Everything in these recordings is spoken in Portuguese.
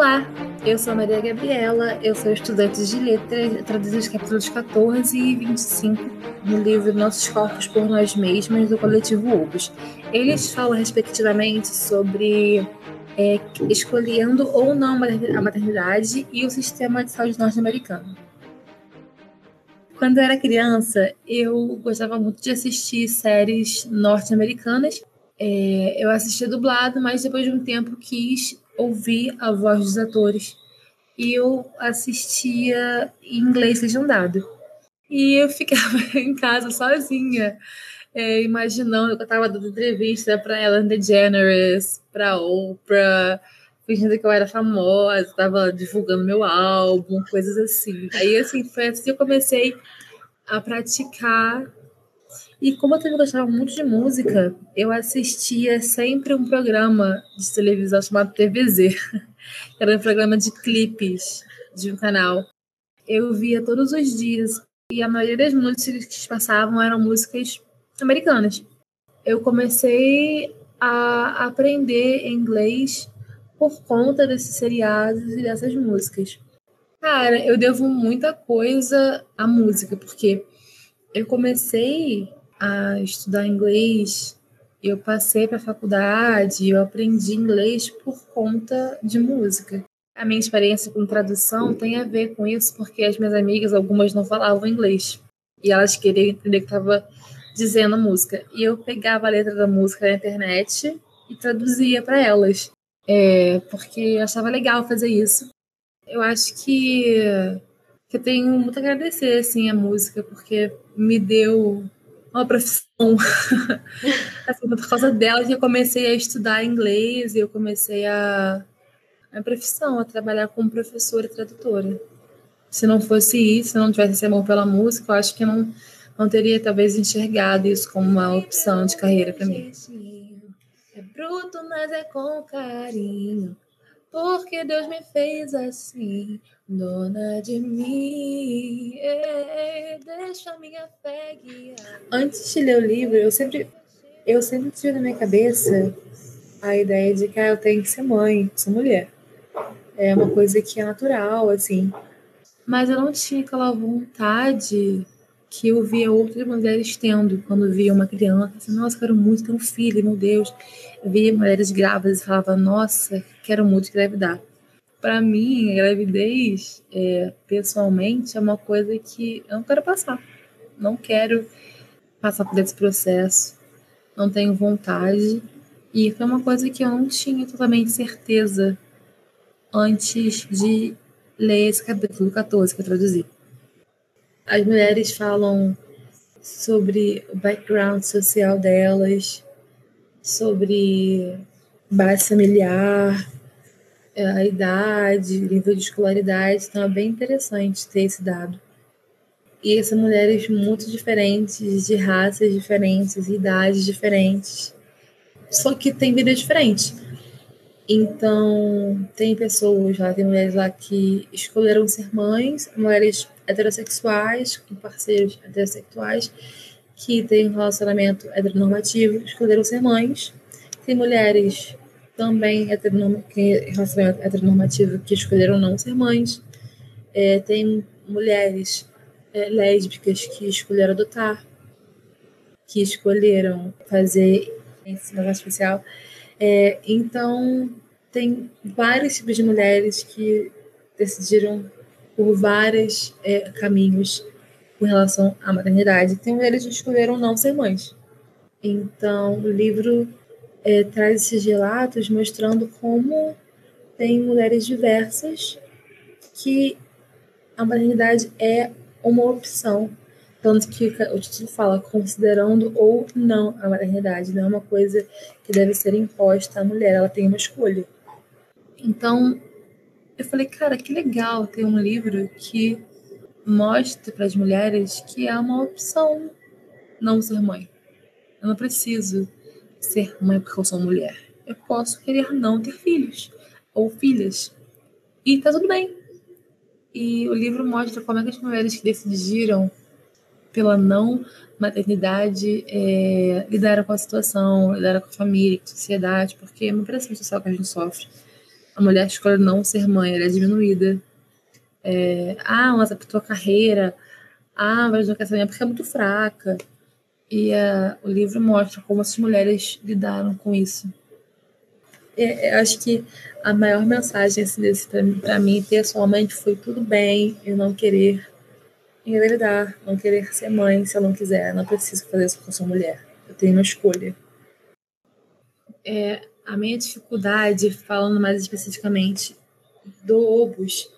Olá, eu sou Maria Gabriela, eu sou estudante de letras, traduzo os capítulos 14 e 25 no livro Nossos Corpos por Nós Mesmas, do coletivo Ubus. Eles falam respectivamente sobre é, escolhendo ou não a maternidade e o sistema de saúde norte-americano. Quando eu era criança, eu gostava muito de assistir séries norte-americanas. É, eu assistia dublado, mas depois de um tempo quis ouvir a voz dos atores. E eu assistia em inglês legendado. E eu ficava em casa sozinha, é, imaginando que eu estava dando entrevista para Ellen DeGeneres, para Oprah, fingindo que eu era famosa, estava divulgando meu álbum, coisas assim. Aí, assim, foi assim que eu comecei a praticar. E como eu também gostava muito de música, eu assistia sempre um programa de televisão chamado TVZ, que era um programa de clipes de um canal. Eu via todos os dias e a maioria das músicas que passavam eram músicas americanas. Eu comecei a aprender inglês por conta desses seriados e dessas músicas. Cara, eu devo muita coisa à música, porque eu comecei a estudar inglês, eu passei para a faculdade, eu aprendi inglês por conta de música. A minha experiência com tradução tem a ver com isso, porque as minhas amigas, algumas não falavam inglês. E elas queriam entender o que estava dizendo a música. E eu pegava a letra da música na internet e traduzia para elas é, porque eu achava legal fazer isso. Eu acho que, que eu tenho muito a agradecer assim, a música, porque me deu uma profissão. assim, por causa dela que eu comecei a estudar inglês e eu comecei a. A profissão, a trabalhar como professora e tradutora. Se não fosse isso, se não tivesse esse amor pela música, eu acho que eu não, não teria talvez enxergado isso como uma opção de carreira para mim. É bruto, mas é com carinho. Porque Deus me fez assim, dona de mim. É, deixa minha fé guiar. Antes de ler o livro, eu sempre, eu sempre tive na minha cabeça a ideia de que ah, eu tenho que ser mãe, ser mulher. É uma coisa que é natural, assim. Mas eu não tinha aquela vontade que eu via outras mulheres tendo quando via uma criança, assim, nossa, quero muito ter um filho, meu Deus. Eu via mulheres grávidas e falava, nossa, quero muito engravidar. Para mim, a gravidez, é, pessoalmente, é uma coisa que eu não quero passar. Não quero passar por esse processo. Não tenho vontade. E foi uma coisa que eu não tinha totalmente certeza antes de ler esse capítulo 14 que eu traduzi as mulheres falam sobre o background social delas, sobre base familiar, é, a idade, nível de escolaridade. Então é bem interessante ter esse dado. E são mulheres muito diferentes, de raças diferentes, idades diferentes, só que têm vidas diferentes. Então, tem pessoas lá, tem mulheres lá que escolheram ser mães, mulheres heterossexuais, com parceiros heterossexuais, que têm um relacionamento heteronormativo, escolheram ser mães. Tem mulheres também heteronorm que relacionamento heteronormativo que escolheram não ser mães. É, tem mulheres é, lésbicas que escolheram adotar, que escolheram fazer ensino especial. É, então, tem vários tipos de mulheres que decidiram por vários é, caminhos com relação à maternidade. Tem mulheres que escolheram não ser mães. Então, o livro é, traz esses relatos mostrando como tem mulheres diversas que a maternidade é uma opção. Tanto que o título fala considerando ou não a maternidade. Não é uma coisa que deve ser imposta à mulher, ela tem uma escolha. Então, eu falei, cara, que legal ter um livro que mostra para as mulheres que é uma opção não ser mãe. Eu não preciso ser mãe porque eu sou mulher. Eu posso querer não ter filhos ou filhas. E tá tudo bem. E o livro mostra como é que as mulheres que decidiram pela não maternidade é, lidaram com a situação, lidaram com a família, com a sociedade, porque é uma pressão social que a gente sofre a mulher escolhe não ser mãe, ela é diminuída. É, ah, mas a tua carreira, ah, mas não quer saber porque é muito fraca. E o livro mostra como as mulheres lidaram com isso. É, eu acho que a maior mensagem assim, desse para mim pessoalmente foi tudo bem eu não querer engravidar, não querer ser mãe se eu não quiser, não preciso fazer isso porque eu sou mulher. Eu tenho uma escolha. É, a minha dificuldade, falando mais especificamente do Obus,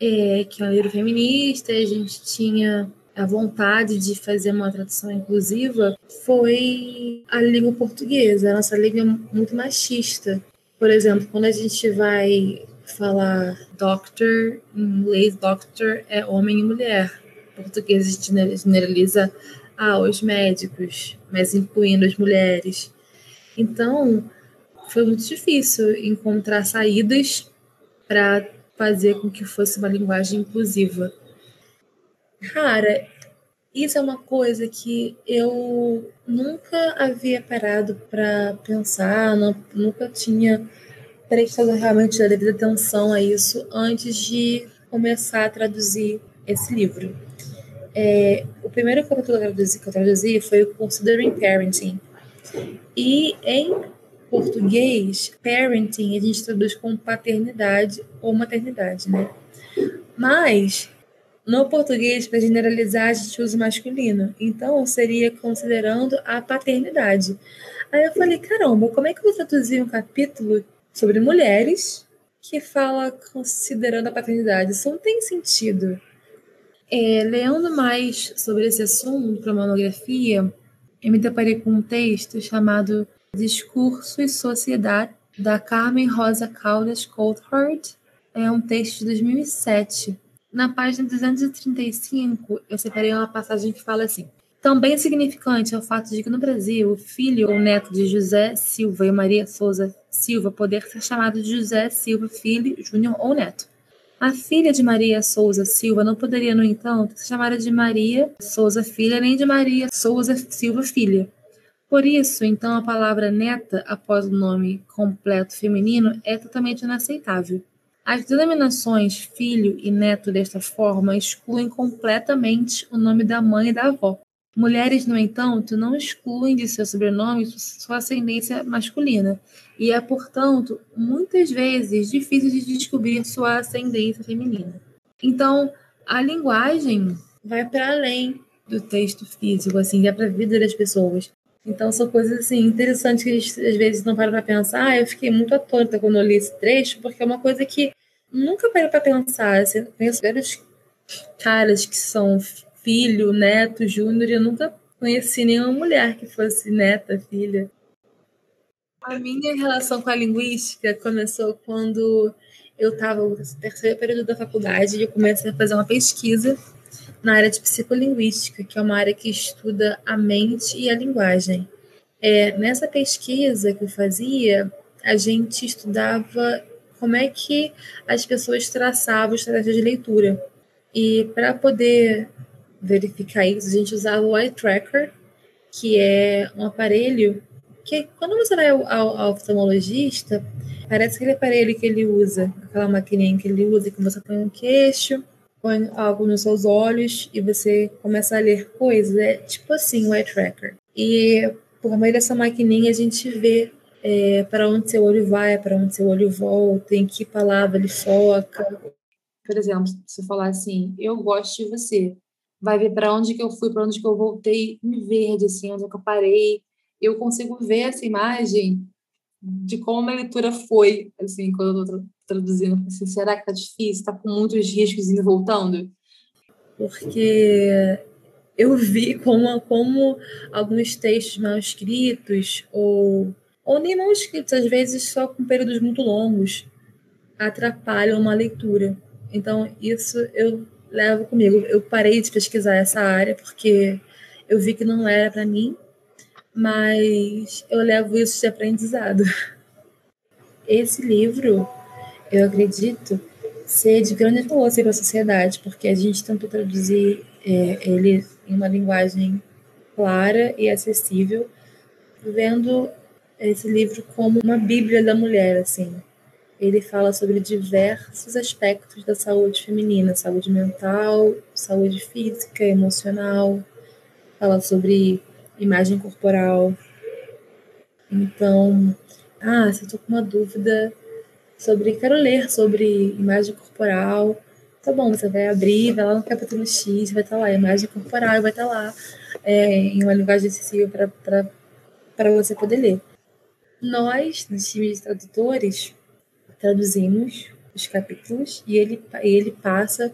é que é um livro feminista, a gente tinha a vontade de fazer uma tradução inclusiva, foi a língua portuguesa. A nossa língua é muito machista. Por exemplo, quando a gente vai falar doctor, em inglês, doctor é homem e mulher. Português, generaliza ah, os médicos, mas incluindo as mulheres. Então, foi muito difícil encontrar saídas para fazer com que fosse uma linguagem inclusiva. Cara, isso é uma coisa que eu nunca havia parado para pensar, não, nunca tinha prestado realmente a devida atenção a isso antes de começar a traduzir esse livro. É, o primeiro capítulo que eu, traduzi, foi o Considering Parenting. E em português, parenting a gente traduz como paternidade ou maternidade, né? Mas no português, para generalizar, a gente usa masculino. Então, seria considerando a paternidade. Aí eu falei, caramba, como é que eu vou traduzir um capítulo sobre mulheres que fala considerando a paternidade? Isso não tem sentido. É, lendo mais sobre esse assunto para monografia, eu me deparei com um texto chamado Discurso e Sociedade, da Carmen Rosa Caldas Coulthard. É um texto de 2007 na página 235, eu separei uma passagem que fala assim: Também significante é o fato de que no Brasil, o filho ou neto de José Silva e Maria Souza Silva poder ser chamado de José Silva Filho, Júnior ou Neto. A filha de Maria Souza Silva não poderia, no entanto, ser chamada de Maria Souza Filha nem de Maria Souza Silva Filha. Por isso, então, a palavra neta após o nome completo feminino é totalmente inaceitável. As denominações filho e neto desta forma excluem completamente o nome da mãe e da avó. Mulheres, no entanto, não excluem de seu sobrenome sua ascendência masculina, e é, portanto, muitas vezes difícil de descobrir sua ascendência feminina. Então, a linguagem vai para além do texto físico, assim, é para a vida das pessoas. Então, são coisas assim, interessantes que a gente às vezes não para para pensar. Ah, eu fiquei muito atônita quando eu li esse trecho, porque é uma coisa que nunca parei para pensar. Assim, conheço vários caras que são filho, neto, júnior, eu nunca conheci nenhuma mulher que fosse neta, filha. A minha relação com a linguística começou quando eu estava no terceiro período da faculdade e eu comecei a fazer uma pesquisa na área de psicolinguística, que é uma área que estuda a mente e a linguagem. É, nessa pesquisa que eu fazia, a gente estudava como é que as pessoas traçavam estratégias de leitura. E para poder verificar isso, a gente usava o eye tracker, que é um aparelho que quando você vai ao, ao, oftalmologista, parece aquele aparelho que ele usa, aquela maquininha que ele usa, que você põe no queixo, põe algo nos seus olhos e você começa a ler coisas. É tipo assim o eye tracker. E por meio dessa maquininha a gente vê é, para onde seu olho vai, para onde seu olho volta, em que palavra ele foca. Por exemplo, se eu falar assim, eu gosto de você, vai ver para onde que eu fui, para onde que eu voltei em verde, assim, onde é que eu parei. Eu consigo ver essa imagem de como a leitura foi, assim, quando eu estou traduzindo. Assim, será que tá difícil? Tá com muitos riscos indo e voltando? Porque eu vi como, como alguns textos mal escritos ou ou nem manuscritos, às vezes só com períodos muito longos, atrapalham uma leitura. Então, isso eu levo comigo. Eu parei de pesquisar essa área porque eu vi que não era para mim, mas eu levo isso de aprendizado. Esse livro, eu acredito, ser de grande valor para a sociedade, porque a gente tentou traduzir é, ele em uma linguagem clara e acessível, vendo esse livro como uma bíblia da mulher, assim. Ele fala sobre diversos aspectos da saúde feminina, saúde mental, saúde física, emocional, fala sobre imagem corporal. Então, ah, se eu tô com uma dúvida sobre, quero ler sobre imagem corporal, tá bom, você vai abrir, vai lá no capítulo X, vai estar tá lá, imagem corporal, vai estar tá lá, é, em uma linguagem acessível para você poder ler. Nós, no time de tradutores, traduzimos os capítulos e ele, ele passa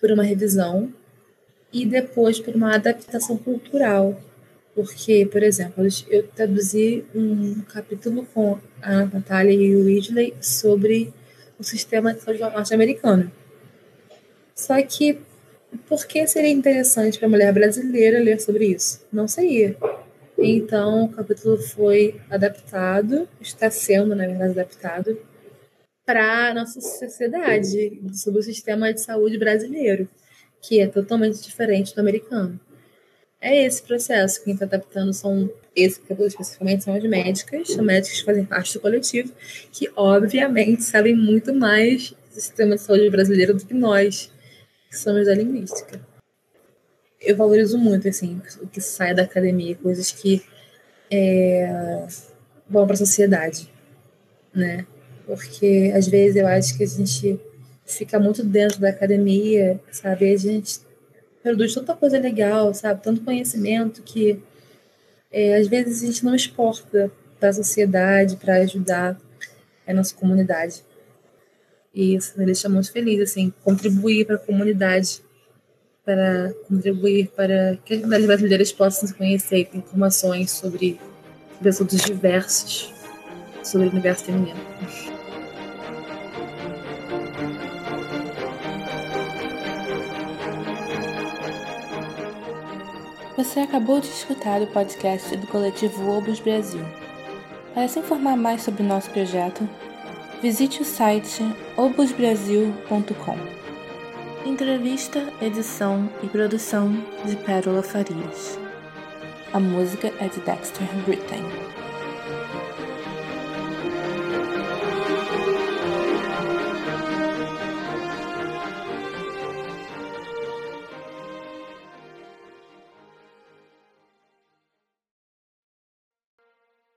por uma revisão e depois por uma adaptação cultural. Porque, por exemplo, eu traduzi um capítulo com a Natália e o Ridley sobre o sistema de saúde norte-americano. Só que, por que seria interessante para a mulher brasileira ler sobre isso? Não seria. Então, o capítulo foi adaptado, está sendo, na verdade, adaptado para nossa sociedade, sobre o sistema de saúde brasileiro, que é totalmente diferente do americano. É esse processo. Quem está adaptando são, esse capítulo especificamente, são as médicas, são médicas que fazem parte do coletivo, que obviamente sabem muito mais do sistema de saúde brasileiro do que nós, que somos da linguística. Eu valorizo muito assim, o que sai da academia, coisas que é, vão para a sociedade, né? Porque às vezes eu acho que a gente fica muito dentro da academia, sabe? A gente produz tanta coisa legal, sabe? Tanto conhecimento que é, às vezes a gente não exporta para a sociedade, para ajudar a nossa comunidade. E isso me deixa muito feliz, assim, contribuir para a comunidade, para contribuir para que as brasileiras possam se conhecer, ter informações sobre, sobre assuntos diversos sobre o universo feminino. Você acabou de escutar o podcast do coletivo Obus Brasil. Para se informar mais sobre o nosso projeto, visite o site obusbrasil.com. Entrevista, edição e produção de Pérola Farias. A música é de Dexter Brittain.